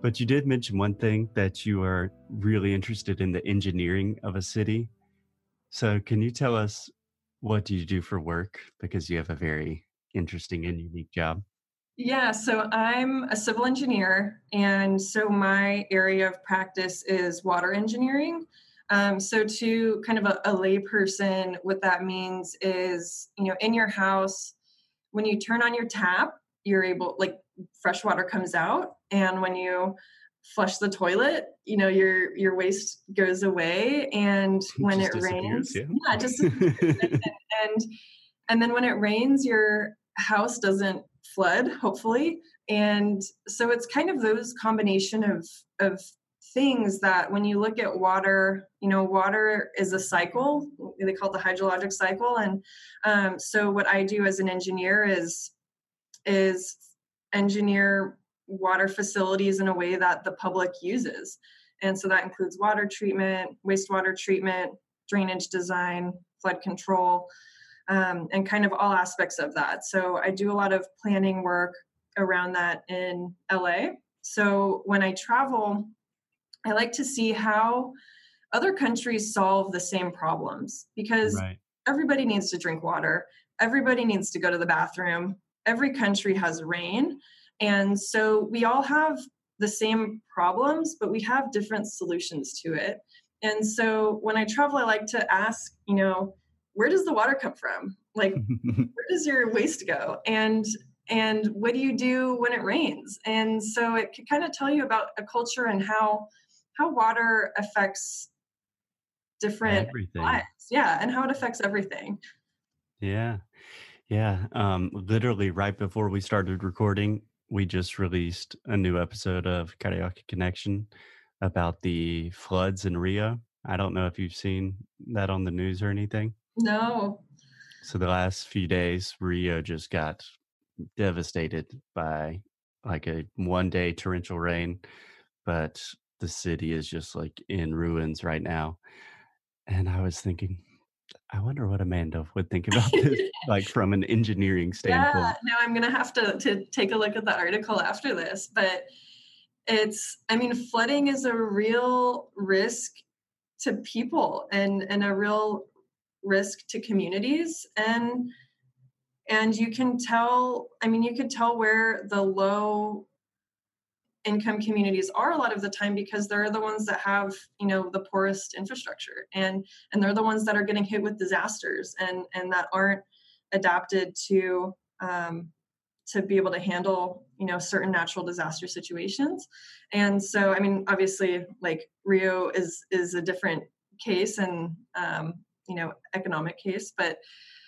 But you did mention one thing that you are really interested in the engineering of a city. So can you tell us what do you do for work? Because you have a very interesting and unique job. Yeah, so I'm a civil engineer, and so my area of practice is water engineering. Um, so, to kind of a, a layperson, what that means is, you know, in your house, when you turn on your tap, you're able, like, fresh water comes out, and when you flush the toilet, you know, your your waste goes away, and when just it rains, yeah, yeah just and and then when it rains, your house doesn't flood, hopefully, and so it's kind of those combination of of things that when you look at water, you know, water is a cycle. They call it the hydrologic cycle. And um, so what I do as an engineer is is engineer water facilities in a way that the public uses. And so that includes water treatment, wastewater treatment, drainage design, flood control, um, and kind of all aspects of that. So I do a lot of planning work around that in LA. So when I travel, I like to see how other countries solve the same problems because right. everybody needs to drink water, everybody needs to go to the bathroom, every country has rain. And so we all have the same problems, but we have different solutions to it. And so when I travel, I like to ask, you know, where does the water come from? Like, where does your waste go? And and what do you do when it rains? And so it can kind of tell you about a culture and how how water affects different everything. lives. Yeah, and how it affects everything. Yeah. Yeah. Um, literally right before we started recording, we just released a new episode of Carioca Connection about the floods in Rio. I don't know if you've seen that on the news or anything. No. So the last few days, Rio just got devastated by like a one day torrential rain, but the city is just like in ruins right now. And I was thinking, I wonder what Amanda would think about this, like from an engineering standpoint. Yeah, no, I'm gonna have to to take a look at the article after this, but it's I mean, flooding is a real risk to people and and a real risk to communities and and you can tell i mean you could tell where the low income communities are a lot of the time because they're the ones that have you know the poorest infrastructure and and they're the ones that are getting hit with disasters and and that aren't adapted to um, to be able to handle you know certain natural disaster situations. And so i mean obviously like rio is is a different case and um, you know economic case but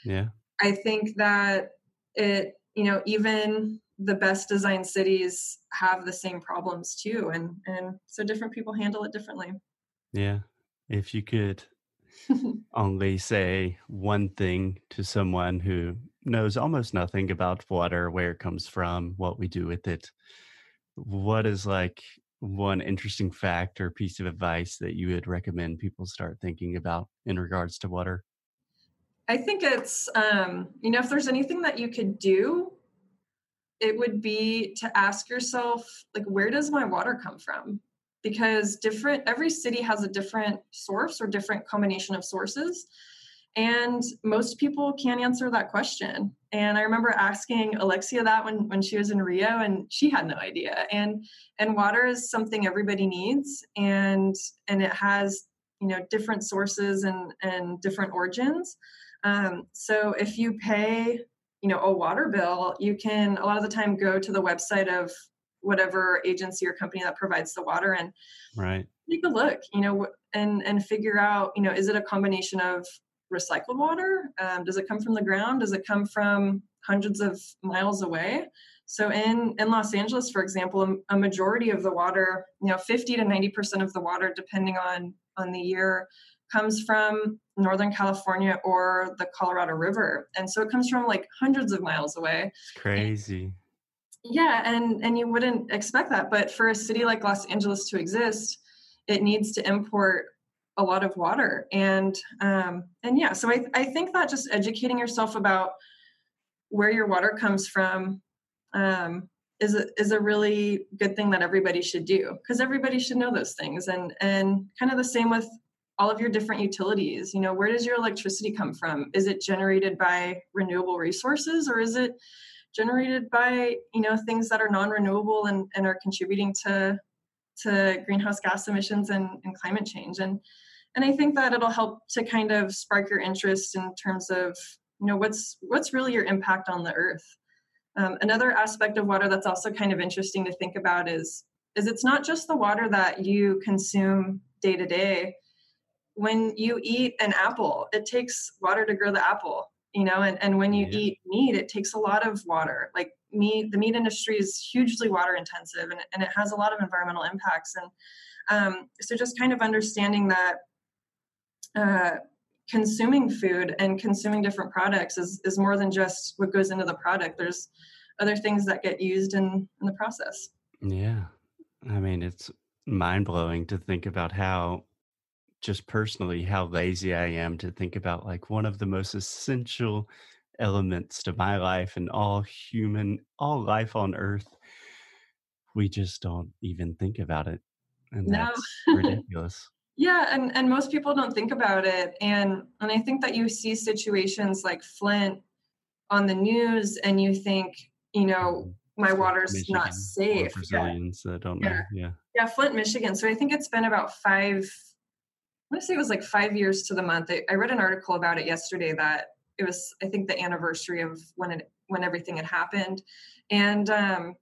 yeah. I think that it you know even the best designed cities have the same problems too and and so different people handle it differently. Yeah if you could only say one thing to someone who knows almost nothing about water where it comes from what we do with it what is like one interesting fact or piece of advice that you would recommend people start thinking about in regards to water? I think it's um you know if there's anything that you could do it would be to ask yourself like where does my water come from? Because different every city has a different source or different combination of sources and most people can't answer that question. And i remember asking alexia that when, when she was in rio and she had no idea. And and water is something everybody needs and and it has you know different sources and and different origins. Um, so if you pay you know a water bill you can a lot of the time go to the website of whatever agency or company that provides the water and right. take a look you know and and figure out you know is it a combination of recycled water? Um, does it come from the ground? Does it come from hundreds of miles away? So in in los angeles for example a majority of the water you know 50 to 90 percent of the water depending on on the year comes from Northern California or the Colorado River. And so it comes from like hundreds of miles away. It's crazy. Yeah, and and you wouldn't expect that, but for a city like Los Angeles to exist, it needs to import a lot of water. And um and yeah, so I I think that just educating yourself about where your water comes from um is a, is a really good thing that everybody should do because everybody should know those things and and kind of the same with all of your different utilities you know where does your electricity come from is it generated by renewable resources or is it generated by you know things that are non-renewable and, and are contributing to to greenhouse gas emissions and, and climate change and and i think that it'll help to kind of spark your interest in terms of you know what's what's really your impact on the earth um, another aspect of water that's also kind of interesting to think about is is it's not just the water that you consume day to day. When you eat an apple, it takes water to grow the apple, you know, and, and when you yeah. eat meat, it takes a lot of water. Like meat, the meat industry is hugely water intensive and, and it has a lot of environmental impacts. And um, so just kind of understanding that uh, consuming food and consuming different products is, is more than just what goes into the product. There's other things that get used in, in the process. Yeah. I mean, it's mind blowing to think about how, just personally, how lazy I am to think about like one of the most essential elements to my life and all human, all life on earth. We just don't even think about it. And that's ridiculous yeah and and most people don't think about it and and i think that you see situations like flint on the news and you think you know mm-hmm. my water's not safe brazilians yeah. that don't know yeah yeah flint michigan so i think it's been about five i want to say it was like five years to the month I, I read an article about it yesterday that it was i think the anniversary of when it when everything had happened and um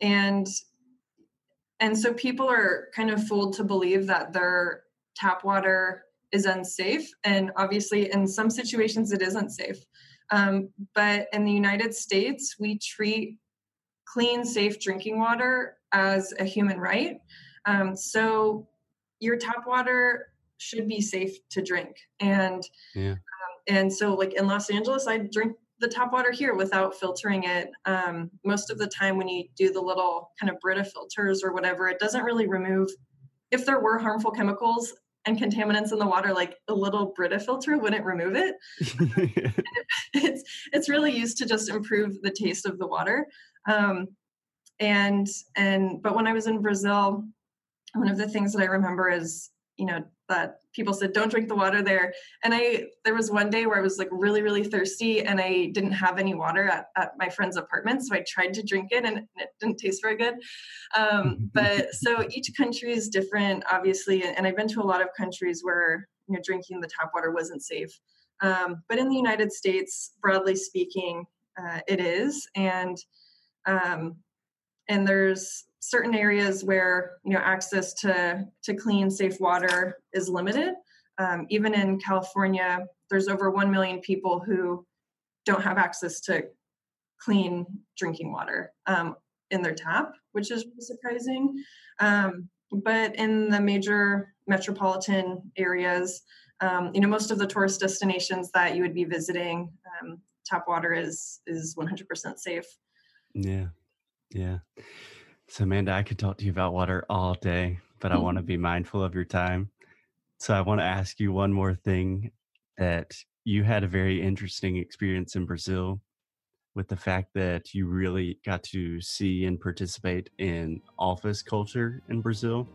and and so people are kind of fooled to believe that their tap water is unsafe. And obviously, in some situations, it isn't safe. Um, but in the United States, we treat clean, safe drinking water as a human right. Um, so your tap water should be safe to drink. And yeah. um, and so, like in Los Angeles, I drink the tap water here without filtering it. Um, most of the time, when you do the little kind of Brita filters or whatever, it doesn't really remove. If there were harmful chemicals and contaminants in the water, like a little Brita filter wouldn't remove it. it's it's really used to just improve the taste of the water. Um, and and but when I was in Brazil, one of the things that I remember is you know that people said don't drink the water there. And i there was one day where i was like really really thirsty and i didn't have any water at, at my friend's apartment so i tried to drink it and it didn't taste very good. Um, but so each country is different obviously and i've been to a lot of countries where you know drinking the tap water wasn't safe. Um, but in the united states broadly speaking uh, it is. And um, and there's certain areas where you know access to to clean safe water is limited. Um, even in california there's over 1 million people who don't have access to clean drinking water um, in their tap which is surprising. Um, but in the major metropolitan areas um, you know most of the tourist destinations that you would be visiting um, tap water is is 100% safe. Yeah. Yeah so, Amanda, I could talk to you about water all day, but I mm-hmm. want to be mindful of your time. So, I want to ask you one more thing that you had a very interesting experience in Brazil with the fact that you really got to see and participate in office culture in Brazil.